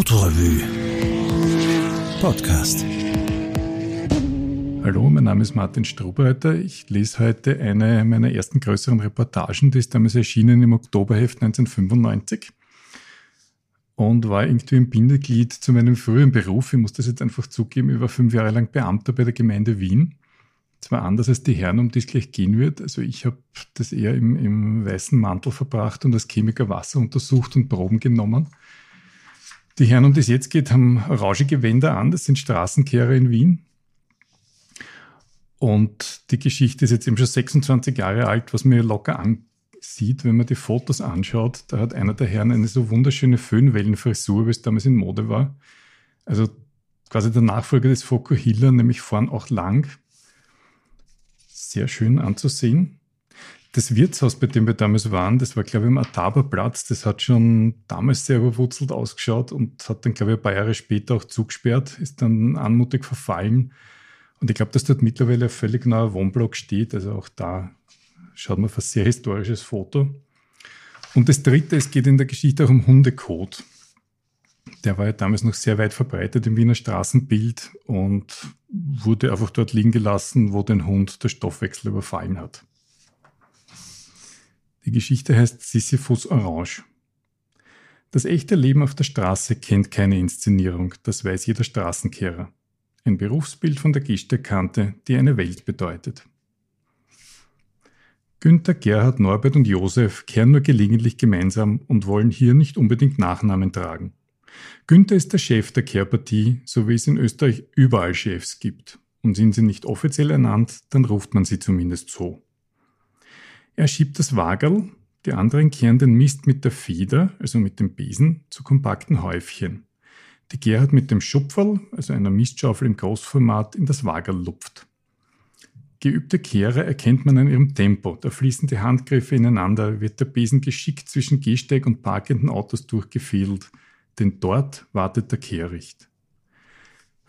Autorevue Podcast. Hallo, mein Name ist Martin Strobreiter. Ich lese heute eine meiner ersten größeren Reportagen, die ist damals erschienen im Oktoberheft 1995 und war irgendwie ein Bindeglied zu meinem früheren Beruf. Ich muss das jetzt einfach zugeben, ich war fünf Jahre lang Beamter bei der Gemeinde Wien. Zwar anders als die Herren, um die es gleich gehen wird. Also ich habe das eher im, im weißen Mantel verbracht und als Chemiker Wasser untersucht und Proben genommen. Die Herren, um die es jetzt geht, haben orange Wände an. Das sind Straßenkehrer in Wien. Und die Geschichte ist jetzt eben schon 26 Jahre alt, was mir locker ansieht, wenn man die Fotos anschaut. Da hat einer der Herren eine so wunderschöne Föhnwellenfrisur, wie es damals in Mode war. Also quasi der Nachfolger des Fokuhila, nämlich vorn auch lang. Sehr schön anzusehen das Wirtshaus, bei dem wir damals waren, das war, glaube ich, am Ataberplatz. Das hat schon damals sehr überwurzelt ausgeschaut und hat dann, glaube ich, ein paar Jahre später auch zugesperrt, ist dann anmutig verfallen. Und ich glaube, dass dort mittlerweile ein völlig neuer Wohnblock steht. Also auch da schaut man auf ein sehr historisches Foto. Und das dritte, es geht in der Geschichte auch um Hundekot. Der war ja damals noch sehr weit verbreitet im Wiener Straßenbild und wurde einfach dort liegen gelassen, wo den Hund der Stoffwechsel überfallen hat. Die Geschichte heißt Sisyphus Orange. Das echte Leben auf der Straße kennt keine Inszenierung, das weiß jeder Straßenkehrer. Ein Berufsbild von der Gehsteigkante, die eine Welt bedeutet. Günther, Gerhard, Norbert und Josef kehren nur gelegentlich gemeinsam und wollen hier nicht unbedingt Nachnamen tragen. Günther ist der Chef der Kehrpartie, so wie es in Österreich überall Chefs gibt. Und sind sie nicht offiziell ernannt, dann ruft man sie zumindest so. Er schiebt das Wagerl, die anderen kehren den Mist mit der Feder, also mit dem Besen, zu kompakten Häufchen. Die Gerhard mit dem Schupferl, also einer Mistschaufel im Großformat, in das Wagerl lupft. Geübte Kehrer erkennt man an ihrem Tempo. Da fließen die Handgriffe ineinander, wird der Besen geschickt zwischen Gehsteig und parkenden Autos durchgefädelt, denn dort wartet der Kehricht.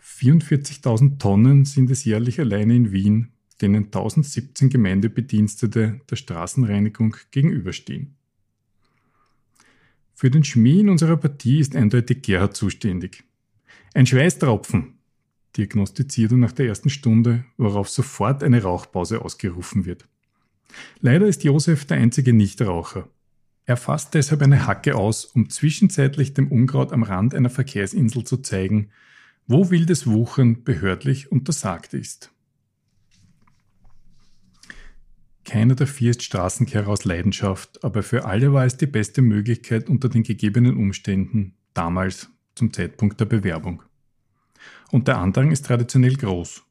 44.000 Tonnen sind es jährlich alleine in Wien, denen 1017 Gemeindebedienstete der Straßenreinigung gegenüberstehen. Für den Schmäh in unserer Partie ist eindeutig Gerhard zuständig. Ein Schweißtropfen, diagnostiziert er nach der ersten Stunde, worauf sofort eine Rauchpause ausgerufen wird. Leider ist Josef der einzige Nichtraucher. Er fasst deshalb eine Hacke aus, um zwischenzeitlich dem Unkraut am Rand einer Verkehrsinsel zu zeigen, wo wildes Wuchern behördlich untersagt ist. Keiner der vier ist Straßenkehrer aus Leidenschaft, aber für alle war es die beste Möglichkeit unter den gegebenen Umständen, damals zum Zeitpunkt der Bewerbung. Und der Andrang ist traditionell groß.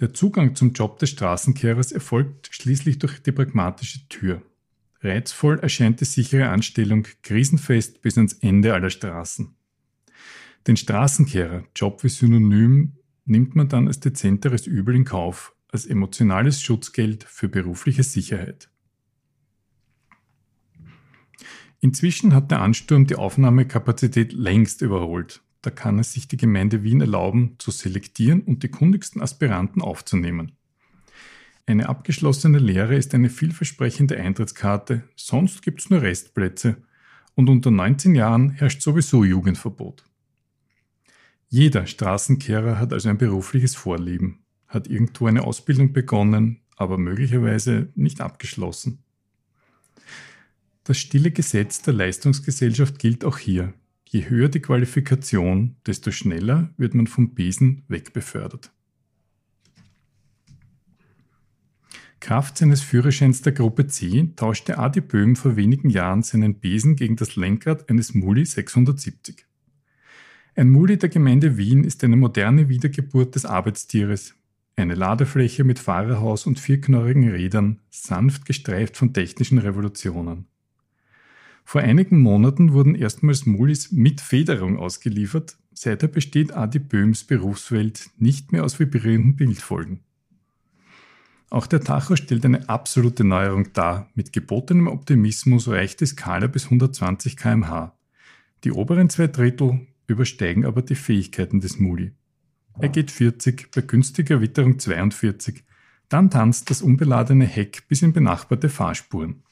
Der Zugang zum Job des Straßenkehrers erfolgt schließlich durch die pragmatische Tür. Reizvoll erscheint die sichere Anstellung, krisenfest bis ans Ende aller Straßen. Den Straßenkehrer, Job wie Synonym, nimmt man dann als dezenteres Übel in Kauf, als emotionales Schutzgeld für berufliche Sicherheit. Inzwischen hat der Ansturm die Aufnahmekapazität längst überholt. Da kann es sich die Gemeinde Wien erlauben, zu selektieren und die kundigsten Aspiranten aufzunehmen. Eine abgeschlossene Lehre ist eine vielversprechende Eintrittskarte, sonst gibt es nur Restplätze und unter 19 Jahren herrscht sowieso Jugendverbot. Jeder Straßenkehrer hat also ein berufliches Vorlieben hat irgendwo eine Ausbildung begonnen, aber möglicherweise nicht abgeschlossen. Das stille Gesetz der Leistungsgesellschaft gilt auch hier. Je höher die Qualifikation, desto schneller wird man vom Besen wegbefördert. Kraft seines Führerscheins der Gruppe C tauschte Adi Böhm vor wenigen Jahren seinen Besen gegen das Lenkrad eines Muli 670. Ein Muli der Gemeinde Wien ist eine moderne Wiedergeburt des Arbeitstieres, eine Ladefläche mit Fahrerhaus und vierknorrigen Rädern, sanft gestreift von technischen Revolutionen. Vor einigen Monaten wurden erstmals Mulis mit Federung ausgeliefert, seither besteht Adi Böhms Berufswelt nicht mehr aus vibrierenden Bildfolgen. Auch der Tacho stellt eine absolute Neuerung dar. Mit gebotenem Optimismus reicht die Skala bis 120 kmh. Die oberen zwei Drittel übersteigen aber die Fähigkeiten des Muli. Er geht 40, bei günstiger Witterung 42. Dann tanzt das unbeladene Heck bis in benachbarte Fahrspuren.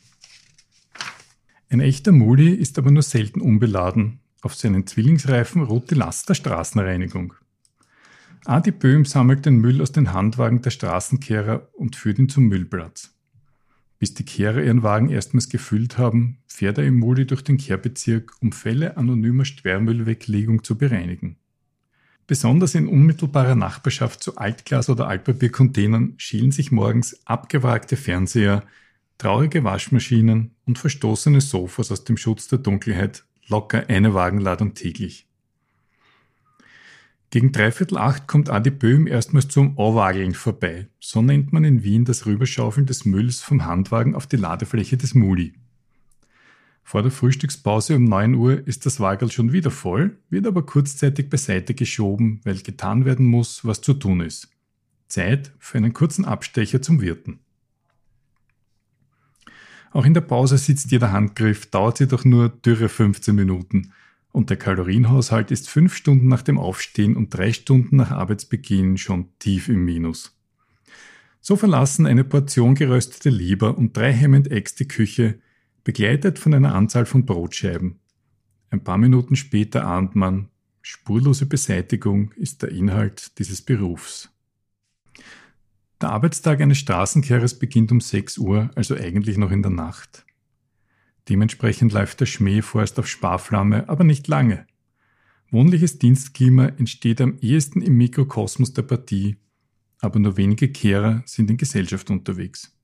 Ein echter Muli ist aber nur selten unbeladen Auf seinen Zwillingsreifen ruht die Last der Straßenreinigung. Adi Böhm sammelt den Müll aus den Handwagen der Straßenkehrer und führt ihn zum Müllplatz. Bis die Kehrer ihren Wagen erstmals gefüllt haben, fährt er im Muli durch den Kehrbezirk, um Fälle anonymer Sperrmüllweglegung zu bereinigen. Besonders in unmittelbarer Nachbarschaft zu Altglas- oder Altpapiercontainern schälen sich morgens abgewragte Fernseher, traurige Waschmaschinen und verstoßene Sofas aus dem Schutz der Dunkelheit locker eine Wagenladung täglich. Gegen dreiviertel acht kommt Adi Böhm erstmals zum Ohrwageln vorbei. So nennt man in Wien das Rüberschaufeln des Mülls vom Handwagen auf die Ladefläche des Muli. Vor der Frühstückspause um 9 Uhr ist das Wagel schon wieder voll, wird aber kurzzeitig beiseite geschoben, weil getan werden muss, was zu tun ist. Zeit für einen kurzen Abstecher zum Wirten. Auch in der Pause sitzt jeder Handgriff, dauert sie doch nur dürre 15 Minuten und der Kalorienhaushalt ist fünf Stunden nach dem Aufstehen und drei Stunden nach Arbeitsbeginn schon tief im Minus. So verlassen eine Portion geröstete Leber und drei Hemmend Eggs die Küche, begleitet von einer Anzahl von Brotscheiben. Ein paar Minuten später ahnt man, spurlose Beseitigung ist der Inhalt dieses Berufs. Der Arbeitstag eines Straßenkehrers beginnt um 6 Uhr, also eigentlich noch in der Nacht. Dementsprechend läuft der Schmäh vorerst auf Sparflamme, aber nicht lange. Wohnliches Dienstklima entsteht am ehesten im Mikrokosmos der Partie, aber nur wenige Kehrer sind in Gesellschaft unterwegs.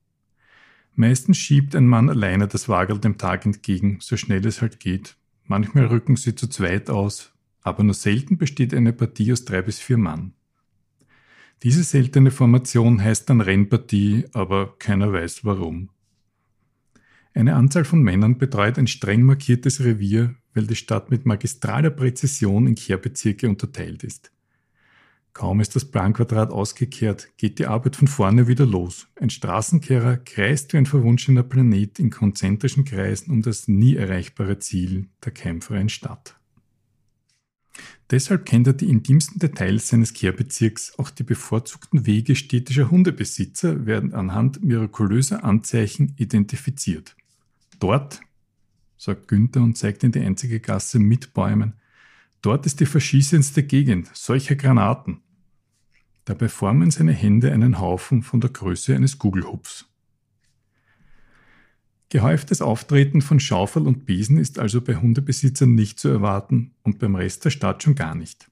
Meistens schiebt ein Mann alleine das Wagel dem Tag entgegen, so schnell es halt geht. Manchmal rücken sie zu zweit aus, aber nur selten besteht eine Partie aus drei bis vier Mann. Diese seltene Formation heißt dann Rennpartie, aber keiner weiß warum. Eine Anzahl von Männern betreut ein streng markiertes Revier, weil die Stadt mit magistraler Präzision in Kehrbezirke unterteilt ist. Kaum ist das Planquadrat ausgekehrt, geht die Arbeit von vorne wieder los. Ein Straßenkehrer kreist wie ein verwunschener Planet in konzentrischen Kreisen um das nie erreichbare Ziel der keimfreien Stadt. Deshalb kennt er die intimsten Details seines Kehrbezirks, auch die bevorzugten Wege städtischer Hundebesitzer werden anhand mirakulöser Anzeichen identifiziert. Dort, sagt Günther und zeigt in die einzige Gasse mit Bäumen, dort ist die verschießendste Gegend, solcher Granaten. Dabei formen seine Hände einen Haufen von der Größe eines Gugelhupfs. Gehäuftes Auftreten von Schaufel und Besen ist also bei Hundebesitzern nicht zu erwarten und beim Rest der Stadt schon gar nicht.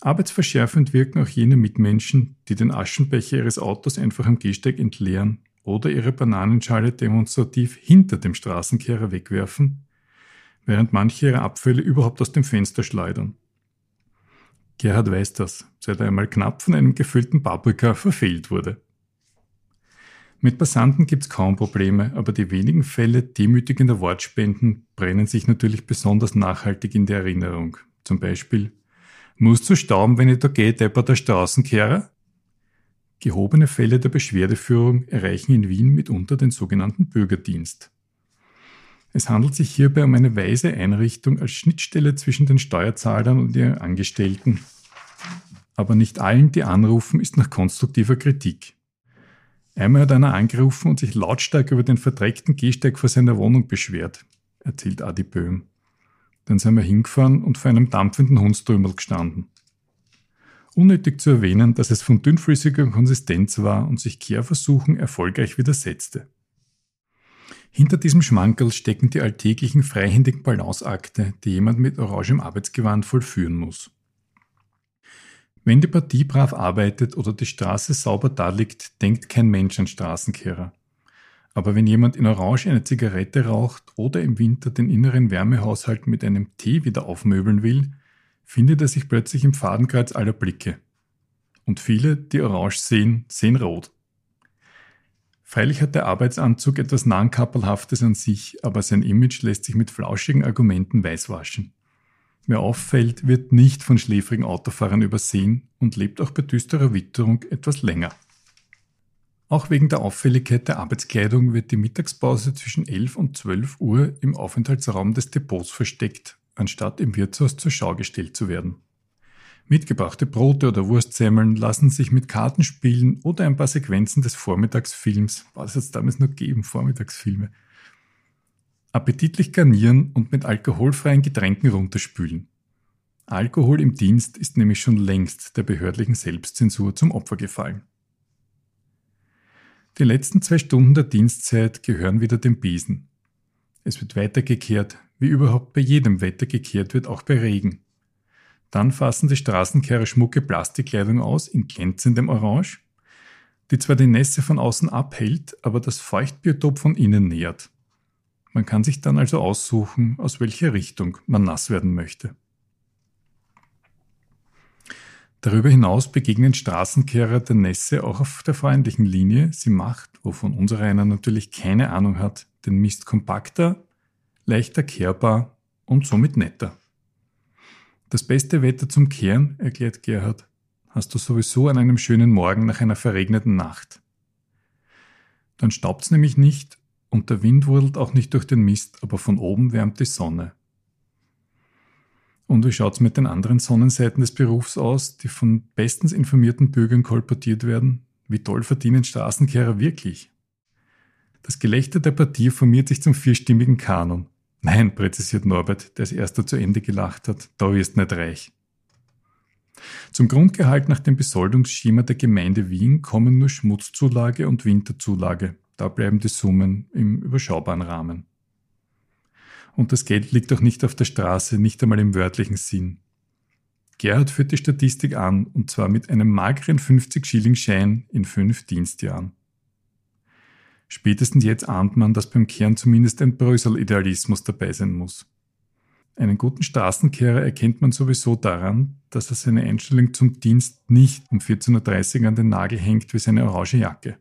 Arbeitsverschärfend wirken auch jene Mitmenschen, die den Aschenbecher ihres Autos einfach am Gehsteig entleeren oder ihre Bananenschale demonstrativ hinter dem Straßenkehrer wegwerfen, während manche ihre Abfälle überhaupt aus dem Fenster schleudern. Gerhard weiß das, seit er einmal knapp von einem gefüllten Paprika verfehlt wurde. Mit Passanten gibt's kaum Probleme, aber die wenigen Fälle demütigender Wortspenden brennen sich natürlich besonders nachhaltig in der Erinnerung. Zum Beispiel, musst du stauben, wenn ich da gehe, depper der Straßenkehrer? Gehobene Fälle der Beschwerdeführung erreichen in Wien mitunter den sogenannten Bürgerdienst. Es handelt sich hierbei um eine weise Einrichtung als Schnittstelle zwischen den Steuerzahlern und ihren Angestellten. Aber nicht allen, die anrufen, ist nach konstruktiver Kritik. Einmal hat einer angerufen und sich lautstark über den verdreckten Gehsteig vor seiner Wohnung beschwert, erzählt Adi Böhm. Dann sind wir hingefahren und vor einem dampfenden Hundströmel gestanden. Unnötig zu erwähnen, dass es von dünnflüssiger Konsistenz war und sich Kehrversuchen erfolgreich widersetzte. Hinter diesem Schmankerl stecken die alltäglichen freihändigen Balanceakte, die jemand mit orangem Arbeitsgewand vollführen muss. Wenn die Partie brav arbeitet oder die Straße sauber daliegt, denkt kein Mensch an Straßenkehrer. Aber wenn jemand in Orange eine Zigarette raucht oder im Winter den inneren Wärmehaushalt mit einem Tee wieder aufmöbeln will, findet er sich plötzlich im Fadenkreuz aller Blicke. Und viele, die orange sehen, sehen rot. Freilich hat der Arbeitsanzug etwas Nahenkappelhaftes an sich, aber sein Image lässt sich mit flauschigen Argumenten weißwaschen. Wer auffällt, wird nicht von schläfrigen Autofahrern übersehen und lebt auch bei düsterer Witterung etwas länger. Auch wegen der Auffälligkeit der Arbeitskleidung wird die Mittagspause zwischen 11 und 12 Uhr im Aufenthaltsraum des Depots versteckt anstatt im Wirtshaus zur Schau gestellt zu werden. Mitgebrachte Brote oder Wurstsemmeln lassen sich mit Karten spielen oder ein paar Sequenzen des Vormittagsfilms, was es damals noch geben, Vormittagsfilme, Appetitlich garnieren und mit alkoholfreien Getränken runterspülen. Alkohol im Dienst ist nämlich schon längst der behördlichen Selbstzensur zum Opfer gefallen. Die letzten zwei Stunden der Dienstzeit gehören wieder dem Besen. Es wird weitergekehrt, wie überhaupt bei jedem Wetter gekehrt wird, auch bei Regen. Dann fassen die Straßenkehrer schmucke Plastikkleidung aus in glänzendem Orange, die zwar die Nässe von außen abhält, aber das Feuchtbiotop von innen nährt. Man kann sich dann also aussuchen, aus welcher Richtung man nass werden möchte. Darüber hinaus begegnen Straßenkehrer der Nässe auch auf der freundlichen Linie. Sie macht, wovon unser einer natürlich keine Ahnung hat, den Mist kompakter, leichter kehrbar und somit netter. Das beste Wetter zum Kehren, erklärt Gerhard, hast du sowieso an einem schönen Morgen nach einer verregneten Nacht. Dann staubt's nämlich nicht und der Wind wurdelt auch nicht durch den Mist, aber von oben wärmt die Sonne. Und wie schaut's mit den anderen Sonnenseiten des Berufs aus, die von bestens informierten Bürgern kolportiert werden? Wie toll verdienen Straßenkehrer wirklich? Das Gelächter der Partie formiert sich zum vierstimmigen Kanon. Nein, präzisiert Norbert, der als erster zu Ende gelacht hat, da wirst nicht reich. Zum Grundgehalt nach dem Besoldungsschema der Gemeinde Wien kommen nur Schmutzzulage und Winterzulage. Da bleiben die Summen im überschaubaren Rahmen. Und das Geld liegt auch nicht auf der Straße, nicht einmal im wörtlichen Sinn. Gerhard führt die Statistik an, und zwar mit einem mageren 50-Schilling-Schein in fünf Dienstjahren. Spätestens jetzt ahnt man, dass beim Kehren zumindest ein Brösel-Idealismus dabei sein muss. Einen guten Straßenkehrer erkennt man sowieso daran, dass er seine Einstellung zum Dienst nicht um 14.30 Uhr an den Nagel hängt wie seine orange Jacke.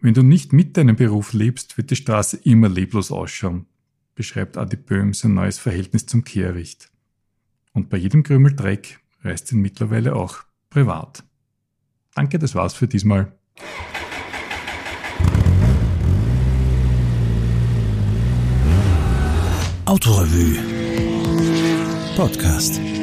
Wenn du nicht mit deinem Beruf lebst, wird die Straße immer leblos ausschauen, beschreibt Adi Böhm sein neues Verhältnis zum Kehricht. Und bei jedem Krümel Dreck reist ihn mittlerweile auch privat. Danke, das war's für diesmal. Autorevue Podcast.